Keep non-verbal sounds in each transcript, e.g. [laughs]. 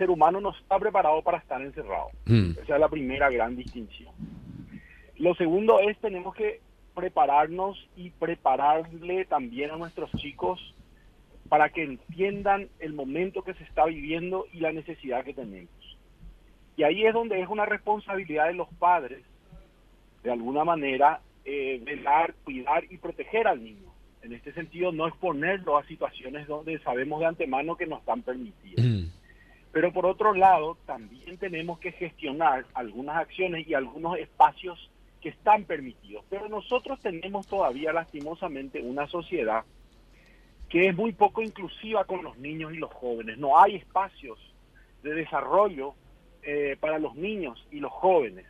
ser humano no está preparado para estar encerrado. Mm. Esa es la primera gran distinción. Lo segundo es tenemos que prepararnos y prepararle también a nuestros chicos para que entiendan el momento que se está viviendo y la necesidad que tenemos. Y ahí es donde es una responsabilidad de los padres, de alguna manera, eh, velar, cuidar y proteger al niño. En este sentido, no exponerlo a situaciones donde sabemos de antemano que no están permitidas. Mm. Pero por otro lado, también tenemos que gestionar algunas acciones y algunos espacios que están permitidos. Pero nosotros tenemos todavía lastimosamente una sociedad que es muy poco inclusiva con los niños y los jóvenes. No hay espacios de desarrollo eh, para los niños y los jóvenes.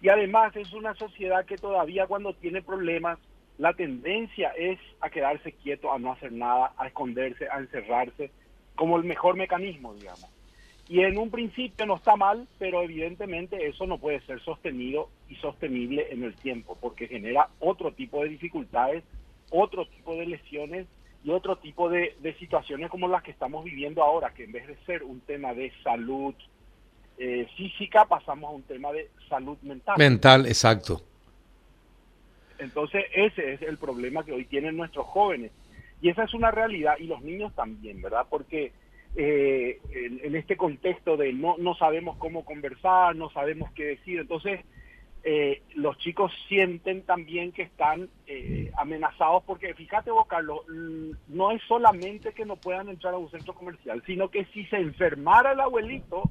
Y además es una sociedad que todavía cuando tiene problemas, la tendencia es a quedarse quieto, a no hacer nada, a esconderse, a encerrarse, como el mejor mecanismo, digamos. Y en un principio no está mal, pero evidentemente eso no puede ser sostenido y sostenible en el tiempo, porque genera otro tipo de dificultades, otro tipo de lesiones y otro tipo de, de situaciones como las que estamos viviendo ahora, que en vez de ser un tema de salud eh, física, pasamos a un tema de salud mental. Mental, exacto. Entonces ese es el problema que hoy tienen nuestros jóvenes. Y esa es una realidad, y los niños también, ¿verdad? Porque eh, en, en este contexto de no, no sabemos cómo conversar, no sabemos qué decir, entonces eh, los chicos sienten también que están eh, amenazados porque fíjate vos Carlos, mm, no es solamente que no puedan entrar a un centro comercial, sino que si se enfermara el abuelito,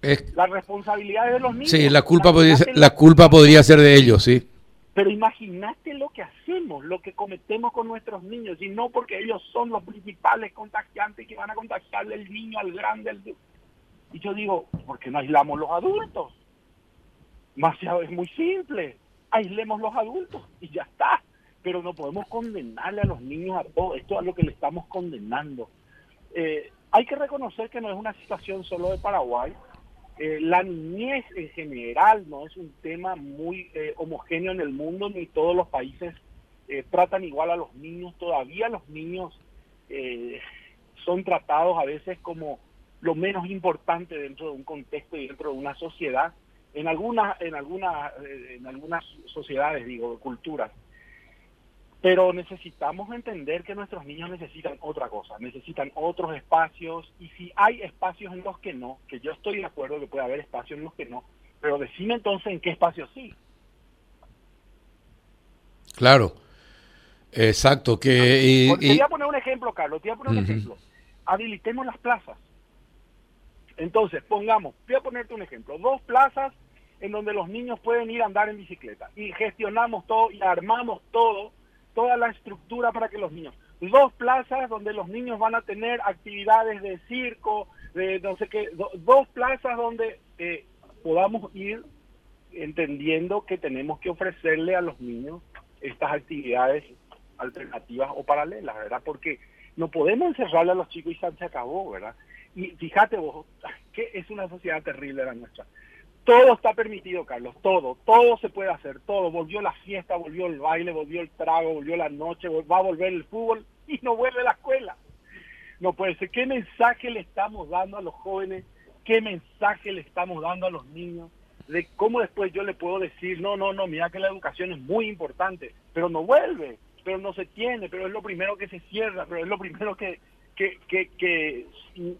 Es- la responsabilidad es de los niños. sí, la culpa, podría ser, la culpa podría ser de ellos, sí. Pero imagínate lo que hacemos, lo que cometemos con nuestros niños, y no porque ellos son los principales contagiantes que van a contagiarle el niño al grande. Y yo digo, ¿por qué no aislamos los adultos? Demasiado es muy simple, aislemos los adultos y ya está. Pero no podemos condenarle a los niños a todo esto a lo que le estamos condenando. Eh, hay que reconocer que no es una situación solo de Paraguay. Eh, la niñez en general no es un tema muy eh, homogéneo en el mundo, ni todos los países eh, tratan igual a los niños. Todavía los niños eh, son tratados a veces como lo menos importante dentro de un contexto y dentro de una sociedad. En algunas, en algunas, eh, en algunas sociedades, digo, culturas. Pero necesitamos entender que nuestros niños necesitan otra cosa, necesitan otros espacios y si hay espacios en los que no, que yo estoy de acuerdo que puede haber espacios en los que no, pero decime entonces en qué espacios sí. Claro. Exacto, que... y- Porque y- te voy a poner un ejemplo, Carlos, te voy a poner un ejemplo. Habilitemos las plazas. Entonces, pongamos, voy a ponerte un ejemplo, dos plazas en donde los niños pueden ir a andar en bicicleta y gestionamos todo y armamos todo, toda la estructura para que los niños, dos plazas donde los niños van a tener actividades de circo, de no sé qué, do- dos plazas donde eh, podamos ir entendiendo que tenemos que ofrecerle a los niños estas actividades alternativas o paralelas, ¿verdad? Porque no podemos encerrarle a los chicos y se acabó, ¿verdad? Y fíjate vos, [laughs] que es una sociedad terrible la nuestra. Todo está permitido, Carlos, todo, todo se puede hacer, todo. Volvió la fiesta, volvió el baile, volvió el trago, volvió la noche, va a volver el fútbol y no vuelve la escuela. No puede ser. ¿Qué mensaje le estamos dando a los jóvenes? ¿Qué mensaje le estamos dando a los niños? De cómo después yo le puedo decir, no, no, no, mira que la educación es muy importante, pero no vuelve, pero no se tiene, pero es lo primero que se cierra, pero es lo primero que, que, que, que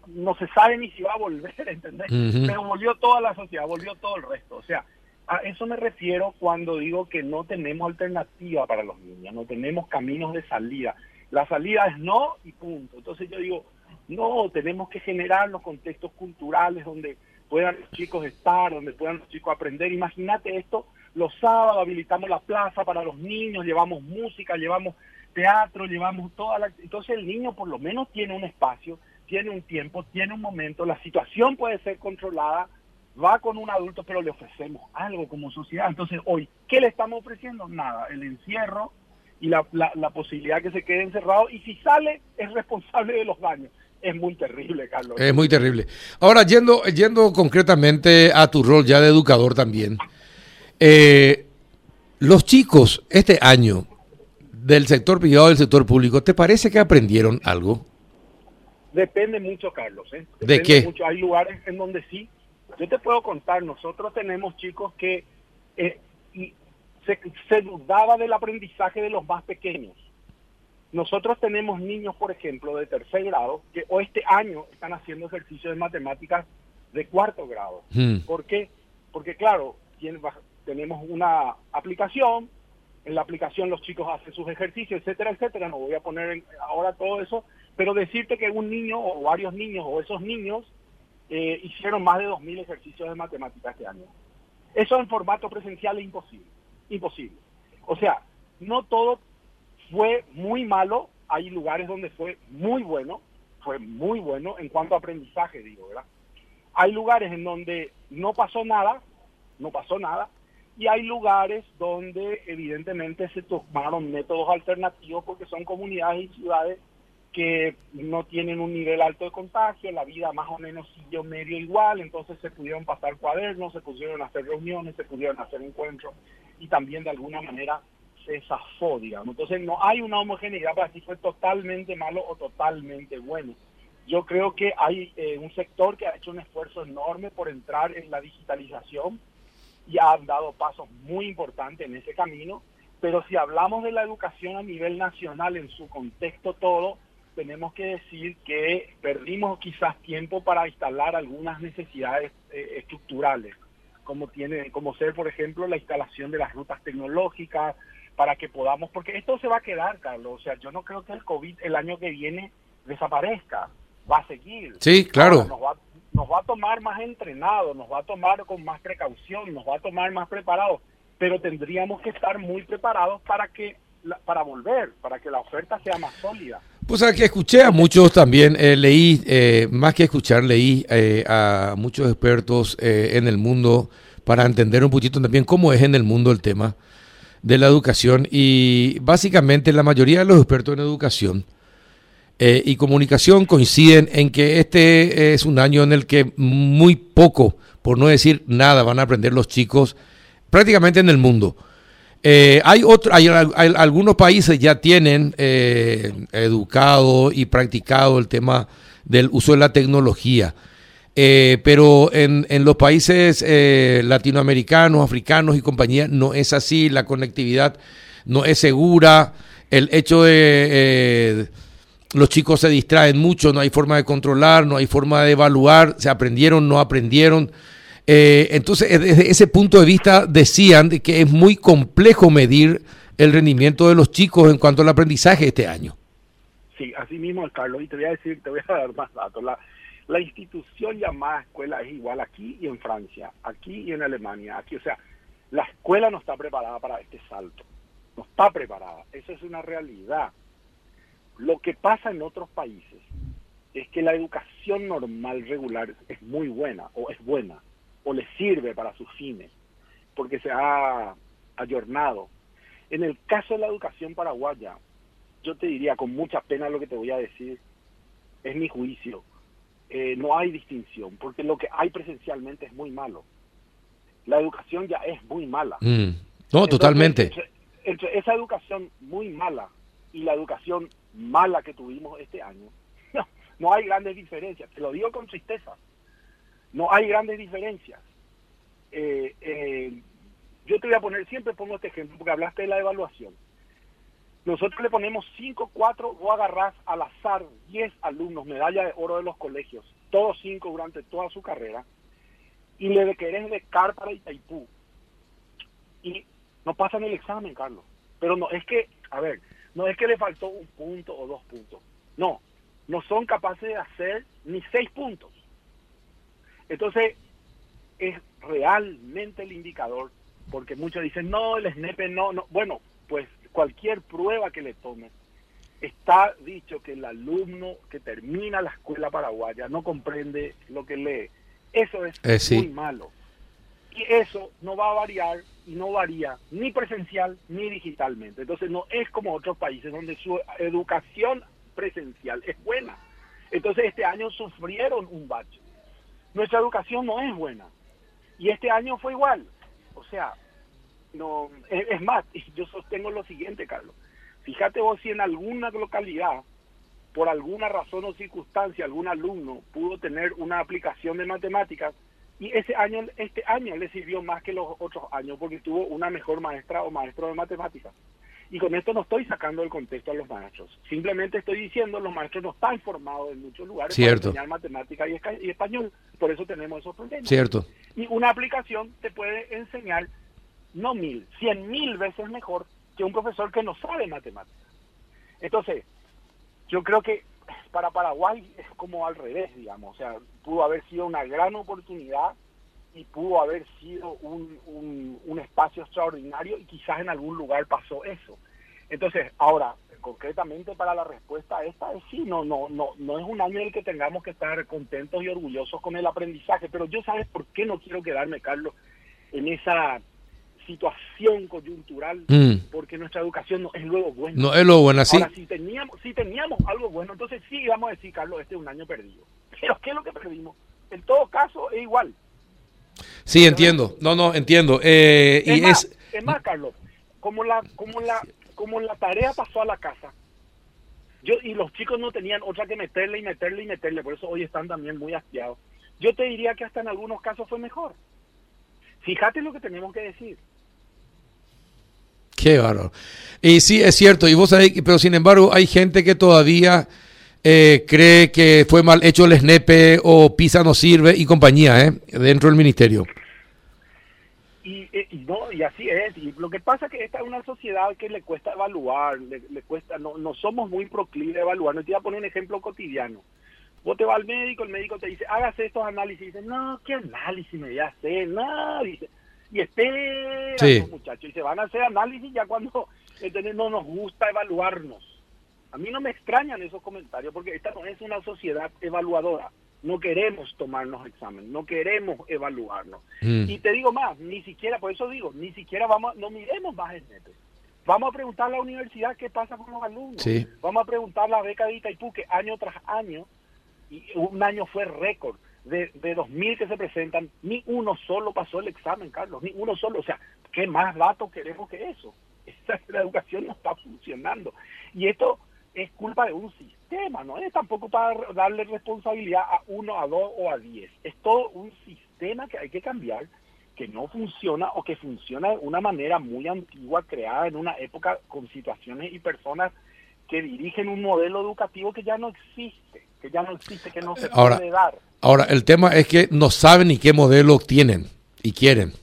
no se sabe ni si va a volver, [laughs] ¿entendés? Pero volvió toda la sociedad, volvió todo el resto. O sea, a eso me refiero cuando digo que no tenemos alternativa para los niños, no tenemos caminos de salida. La salida es no y punto. Entonces yo digo, no, tenemos que generar los contextos culturales donde puedan los chicos estar, donde puedan los chicos aprender. Imagínate esto, los sábados habilitamos la plaza para los niños, llevamos música, llevamos teatro, llevamos toda la... Entonces el niño por lo menos tiene un espacio, tiene un tiempo, tiene un momento, la situación puede ser controlada, va con un adulto, pero le ofrecemos algo como sociedad. Entonces hoy, ¿qué le estamos ofreciendo? Nada, el encierro y la, la, la posibilidad que se quede encerrado y si sale es responsable de los daños. Es muy terrible, Carlos. Es muy terrible. Ahora, yendo, yendo concretamente a tu rol ya de educador también, eh, los chicos este año del sector privado del sector público, ¿te parece que aprendieron algo? Depende mucho, Carlos. ¿eh? ¿De qué? Mucho. Hay lugares en donde sí. Yo te puedo contar, nosotros tenemos chicos que eh, y se, se dudaba del aprendizaje de los más pequeños. Nosotros tenemos niños, por ejemplo, de tercer grado, que o este año están haciendo ejercicios de matemáticas de cuarto grado. Hmm. ¿Por qué? Porque, claro, tenemos una aplicación, en la aplicación los chicos hacen sus ejercicios, etcétera, etcétera. No voy a poner ahora todo eso, pero decirte que un niño o varios niños o esos niños eh, hicieron más de 2.000 ejercicios de matemáticas este año. Eso en formato presencial es imposible. Imposible. O sea, no todo fue muy malo. Hay lugares donde fue muy bueno. Fue muy bueno en cuanto a aprendizaje, digo, ¿verdad? Hay lugares en donde no pasó nada, no pasó nada, y hay lugares donde evidentemente se tomaron métodos alternativos porque son comunidades y ciudades que no tienen un nivel alto de contagio, la vida más o menos siguió medio igual, entonces se pudieron pasar cuadernos, se pudieron hacer reuniones, se pudieron hacer encuentros y también de alguna manera se zafó, digamos. Entonces no hay una homogeneidad para si fue totalmente malo o totalmente bueno. Yo creo que hay eh, un sector que ha hecho un esfuerzo enorme por entrar en la digitalización y ha dado pasos muy importantes en ese camino, pero si hablamos de la educación a nivel nacional en su contexto todo, tenemos que decir que perdimos quizás tiempo para instalar algunas necesidades eh, estructurales, como tiene, como ser, por ejemplo, la instalación de las rutas tecnológicas, para que podamos, porque esto se va a quedar, Carlos. O sea, yo no creo que el COVID el año que viene desaparezca, va a seguir. Sí, claro. nos, va, nos va a tomar más entrenados, nos va a tomar con más precaución, nos va a tomar más preparados, pero tendríamos que estar muy preparados para que para volver, para que la oferta sea más sólida. Pues que escuché a muchos también, eh, leí, eh, más que escuchar, leí eh, a muchos expertos en el mundo para entender un poquito también cómo es en el mundo el tema de la educación y básicamente la mayoría de los expertos en educación y comunicación coinciden en que este es un año en el que muy poco, por no decir nada, van a aprender los chicos prácticamente en el mundo. Eh, hay, otro, hay, algunos países ya tienen eh, educado y practicado el tema del uso de la tecnología, eh, pero en, en, los países latinoamericanos, africanos y compañía no es así, la conectividad no es segura, el hecho de los chicos se distraen mucho, no hay forma de controlar, no hay forma de evaluar, se aprendieron, no aprendieron. Eh, entonces, desde ese punto de vista, decían que es muy complejo medir el rendimiento de los chicos en cuanto al aprendizaje este año. Sí, así mismo, Carlos, y te voy a decir, te voy a dar más datos. La, la institución llamada escuela es igual aquí y en Francia, aquí y en Alemania, aquí, o sea, la escuela no está preparada para este salto, no está preparada, eso es una realidad. Lo que pasa en otros países es que la educación normal, regular, es muy buena o es buena o le sirve para sus fines, porque se ha ayornado. En el caso de la educación paraguaya, yo te diría con mucha pena lo que te voy a decir, es mi juicio, eh, no hay distinción, porque lo que hay presencialmente es muy malo. La educación ya es muy mala. Mm. No, totalmente. Entre, esa educación muy mala y la educación mala que tuvimos este año, [laughs] no, no hay grandes diferencias. Te lo digo con tristeza. No hay grandes diferencias. Eh, eh, yo te voy a poner, siempre pongo este ejemplo, porque hablaste de la evaluación. Nosotros le ponemos 5, 4, o agarrás al azar 10 alumnos, medalla de oro de los colegios, todos 5 durante toda su carrera, y le querés becar para Itaipú. Y no pasan el examen, Carlos. Pero no, es que, a ver, no es que le faltó un punto o dos puntos. No, no son capaces de hacer ni seis puntos. Entonces, es realmente el indicador, porque muchos dicen, no, el SNEPE no, no. Bueno, pues cualquier prueba que le tome, está dicho que el alumno que termina la escuela paraguaya no comprende lo que lee. Eso es eh, muy malo. Y eso no va a variar y no varía ni presencial ni digitalmente. Entonces no es como otros países donde su educación presencial es buena. Entonces este año sufrieron un bache nuestra educación no es buena. Y este año fue igual. O sea, no es, más, [laughs] yo sostengo lo siguiente, Carlos. Fíjate vos si en alguna localidad por alguna razón o circunstancia algún alumno pudo tener una aplicación de matemáticas y ese año este año le sirvió más que los otros años porque tuvo una mejor maestra o maestro de matemáticas. Y con esto no estoy sacando el contexto a los maestros. Simplemente estoy diciendo los maestros no están formados en muchos lugares para enseñar matemática y, español. Por eso tenemos esos problemas. Cierto. Y una aplicación te puede enseñar no mil, cien mil veces mejor que un profesor que no sabe matemáticas. Entonces, yo creo que para Paraguay es como al revés, digamos. O sea, pudo haber sido una gran oportunidad y pudo haber sido un, un, espacio extraordinario y quizás en algún lugar pasó eso. Entonces, ahora, concretamente para la respuesta esta es sí, no, no, no, no es un año en el que tengamos que estar contentos y orgullosos con el aprendizaje, pero yo sabes por qué no quiero quedarme, Carlos, en esa situación coyuntural, mm. porque nuestra educación no es luego bueno. No es lo bueno, así. Ahora, si teníamos, si teníamos algo bueno, entonces sí vamos a decir, Carlos, este es un año perdido. [laughs] Pero ¿qué es lo que perdimos? En todo caso, es igual. Sí, entiendo. No, no, entiendo. Eh, es, y más, es... más, Carlos, como la, como la, como la tarea pasó a la casa, yo y los chicos no tenían otra que meterle y meterle y meterle, por eso hoy están también muy hastiados. Yo te diría que hasta en algunos casos fue mejor. Fíjate lo que tenemos que decir. Qué bárbaro. Y sí, es cierto, y vos sabés, pero sin embargo hay gente que todavía eh, cree que fue mal hecho el SNEPE o PISA no sirve y compañía, ¿eh? Dentro del ministerio. Eh, y, no, y así es. Lo que pasa es que esta es una sociedad que le cuesta evaluar, le, cuesta, no, no somos muy proclives a evaluar. No te voy a poner un ejemplo cotidiano. Vos te vas al médico, el médico te dice, hágase estos análisis. Y dice, no, ¿qué análisis me voy a hacer? No, dice, y espera, muchachos. Y se van a hacer análisis ya cuando no nos gusta evaluarnos. A mí no me extrañan esos comentarios porque esta no es una sociedad evaluadora. No queremos tomarnos examen, no queremos evaluarnos. Mm. Y te digo más, ni siquiera, por eso digo, ni siquiera vamos, no miremos más el neto. Vamos a preguntar a la universidad qué pasa con los alumnos. Vamos a preguntar la beca de Itaipú que año tras año, y un año fue récord, de, de 2.000 que se presentan, ni uno solo pasó el examen, Carlos, ni uno solo. O sea, ¿qué más datos queremos que eso? [laughs] Esa, la educación no está funcionando. Y esto es culpa de un sistema, no es tampoco para darle responsabilidad a uno, a dos o a diez. Es todo un sistema que hay que cambiar, que no funciona o que funciona de una manera muy antigua, creada en una época con situaciones y personas que dirigen un modelo educativo que ya no existe, que ya no existe, que no se puede dar. Ahora, el tema es que no saben ni qué modelo tienen y quieren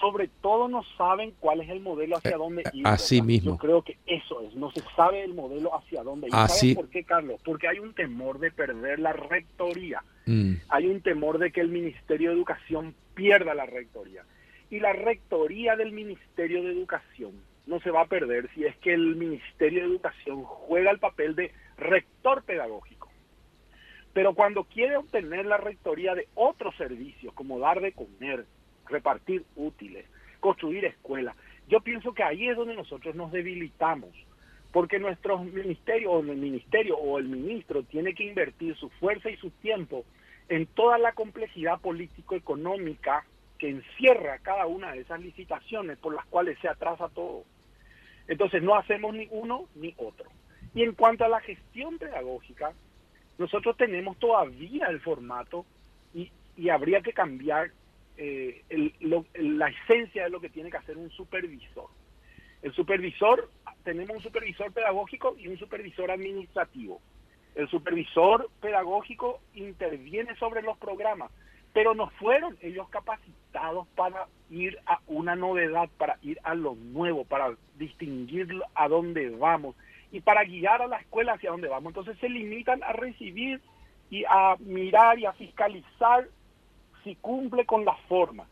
sobre todo no saben cuál es el modelo hacia eh, dónde ir. Así mismo. Yo creo que eso es, no se sabe el modelo hacia dónde ir. Así. por qué, Carlos? Porque hay un temor de perder la rectoría. Mm. Hay un temor de que el Ministerio de Educación pierda la rectoría. Y la rectoría del Ministerio de Educación no se va a perder si es que el Ministerio de Educación juega el papel de rector pedagógico. Pero cuando quiere obtener la rectoría de otros servicios, como dar de comer, repartir útiles, construir escuelas. Yo pienso que ahí es donde nosotros nos debilitamos, porque nuestro ministerio o el ministerio o el ministro tiene que invertir su fuerza y su tiempo en toda la complejidad político-económica que encierra cada una de esas licitaciones por las cuales se atrasa todo. Entonces no hacemos ni uno ni otro. Y en cuanto a la gestión pedagógica, nosotros tenemos todavía el formato y, y habría que cambiar eh, la esencia de lo que tiene que hacer un supervisor. El supervisor, tenemos un supervisor pedagógico y un supervisor administrativo. El supervisor pedagógico interviene sobre los programas, pero no fueron ellos capacitados para ir a una novedad, para ir a lo nuevo, para distinguir a dónde vamos y para guiar a la escuela hacia dónde vamos. Entonces se limitan a recibir y a mirar y a fiscalizar si cumple con la forma.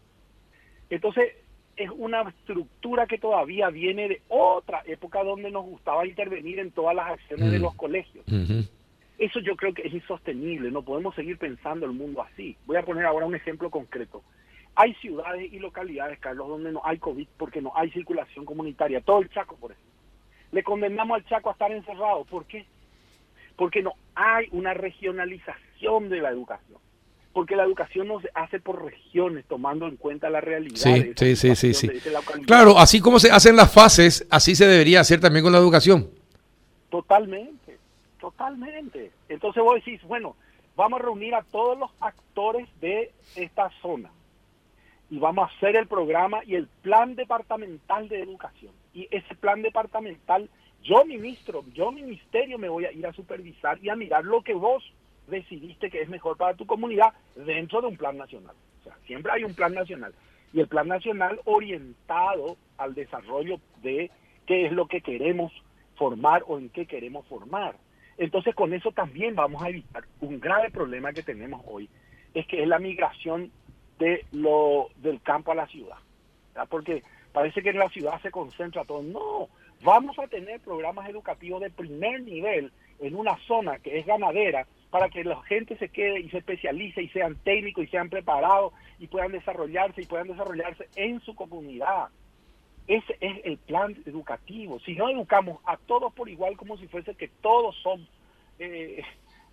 Entonces, es una estructura que todavía viene de otra época donde nos gustaba intervenir en todas las acciones de mm. los colegios. Eso yo creo que es insostenible, no podemos seguir pensando el mundo así. Voy a poner ahora un ejemplo concreto. Hay ciudades y localidades, Carlos, donde no hay COVID porque no hay circulación comunitaria. Todo el Chaco, por ejemplo. Le condenamos al Chaco a estar encerrado. ¿Por qué? Porque no hay una regionalización de la educación porque la educación no se hace por regiones, tomando en cuenta la realidad. Sí, sí, sí, sí, sí. Claro, así como se hacen las fases, así se debería hacer también con la educación. Totalmente, Totalmente. Entonces vos decís, bueno, vamos a reunir a todos los actores de esta zona y vamos a hacer el programa y el plan departamental de educación. Y ese plan departamental, yo ministro, yo ministerio me voy a ir a supervisar y a mirar lo que vos decidiste que es mejor para tu comunidad dentro de un plan nacional. O sea, siempre hay un plan nacional. Y el plan nacional orientado al desarrollo de qué es lo que queremos formar o en qué queremos formar. Entonces con eso también vamos a evitar un grave problema que tenemos hoy, es que es la migración de lo del campo a la ciudad. Porque parece que en la ciudad se concentra todo. No, vamos a tener programas educativos de primer nivel en una zona que es ganadera para que la gente se quede y se especialice y sean técnicos y sean preparados y puedan desarrollarse y puedan desarrollarse en su comunidad. Ese es el plan educativo. Si no educamos a todos por igual como si fuese que todos son eh,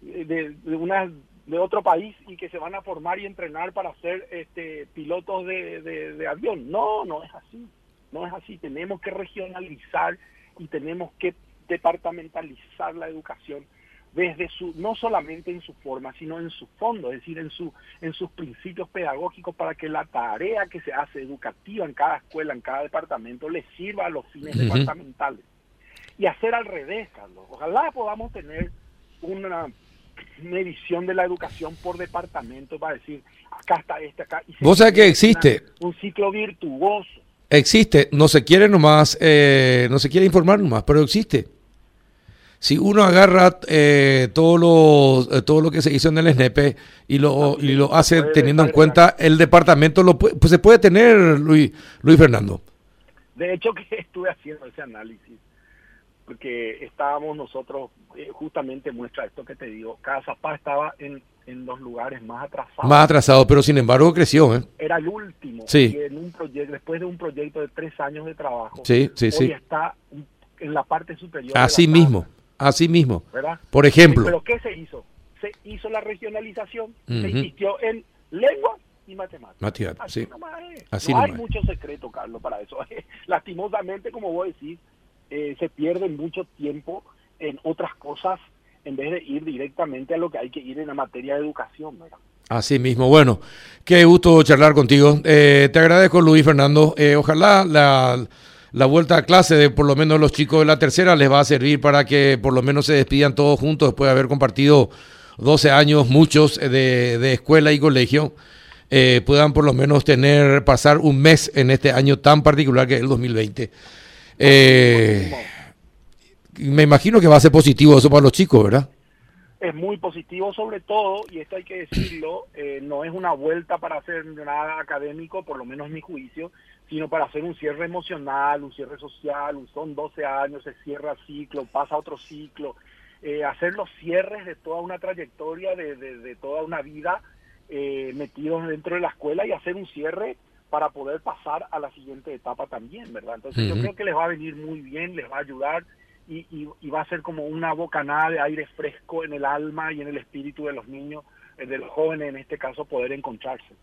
de, una de otro país y que se van a formar y entrenar para ser este pilotos de, de avión. No, no es así. No es así. Tenemos que regionalizar y tenemos que departamentalizar la educación desde su no solamente en su forma sino en su fondo es decir en su en sus principios pedagógicos para que la tarea que se hace educativa en cada escuela en cada departamento le sirva a los fines departamentales y hacer al revés Carlos ojalá podamos tener una medición de la educación por departamento para decir acá está este acá y vos sabés que existe. un ciclo virtuoso. Existe no se quiere nomás eh, no se quiere informar nomás pero existe. Si uno agarra eh, todo, lo, eh, todo lo que se hizo en el SNEP y lo, y lo hace teniendo en cuenta el departamento, lo pues se puede tener, Luis, Luis Fernando. De hecho, [laughs] que estuve haciendo ese análisis, porque estábamos nosotros, eh, justamente muestra esto que te digo, cada Zapá estaba en, en los lugares más atrasados. Más atrasado, pero sin embargo creció. ¿eh? Era el último. Sí. Y en un proyecto, después de un proyecto de tres años de trabajo, sí, sí, hoy sí. está en la parte superior. Así mismo. Así mismo. ¿verdad? Por ejemplo. Pero ¿qué se hizo? Se hizo la regionalización, se Ujú. insistió en lengua y matemáticas. Así sí. nomás es. Así no hay es. mucho secreto, Carlos, para eso. [laughs] Lastimosamente, como vos decís, eh, se pierde mucho tiempo en otras cosas en vez de ir directamente a lo que hay que ir en la materia de educación. Así mismo. Bueno, qué gusto charlar contigo. Eh, te agradezco, Luis Fernando. Eh, ojalá la, la vuelta a clase de por lo menos los chicos de la tercera les va a servir para que por lo menos se despidan todos juntos después de haber compartido 12 años, muchos eh, de, de escuela y colegio. eh, puedan por lo menos tener, pasar un mes en este año tan particular que es el 2020. Eh, me imagino que va a ser positivo eso para los chicos, ¿verdad? es muy positivo sobre todo, y esto hay que decirlo, eh, no es una vuelta para hacer nada académico, por lo menos en mi juicio, sino para hacer un cierre emocional, un cierre social, son 12 años, se cierra ciclo, pasa otro ciclo, eh, hacer los cierres de toda una trayectoria, de, de- de toda una vida eh, metidos dentro de la escuela y hacer un cierre para poder pasar a la siguiente etapa también, ¿verdad? Entonces yo creo que les va a venir muy bien, les va a ayudar y, y- y va a ser como una bocanada de aire fresco en el alma y en el espíritu de los niños, eh, de los jóvenes en este caso, poder encontrarse.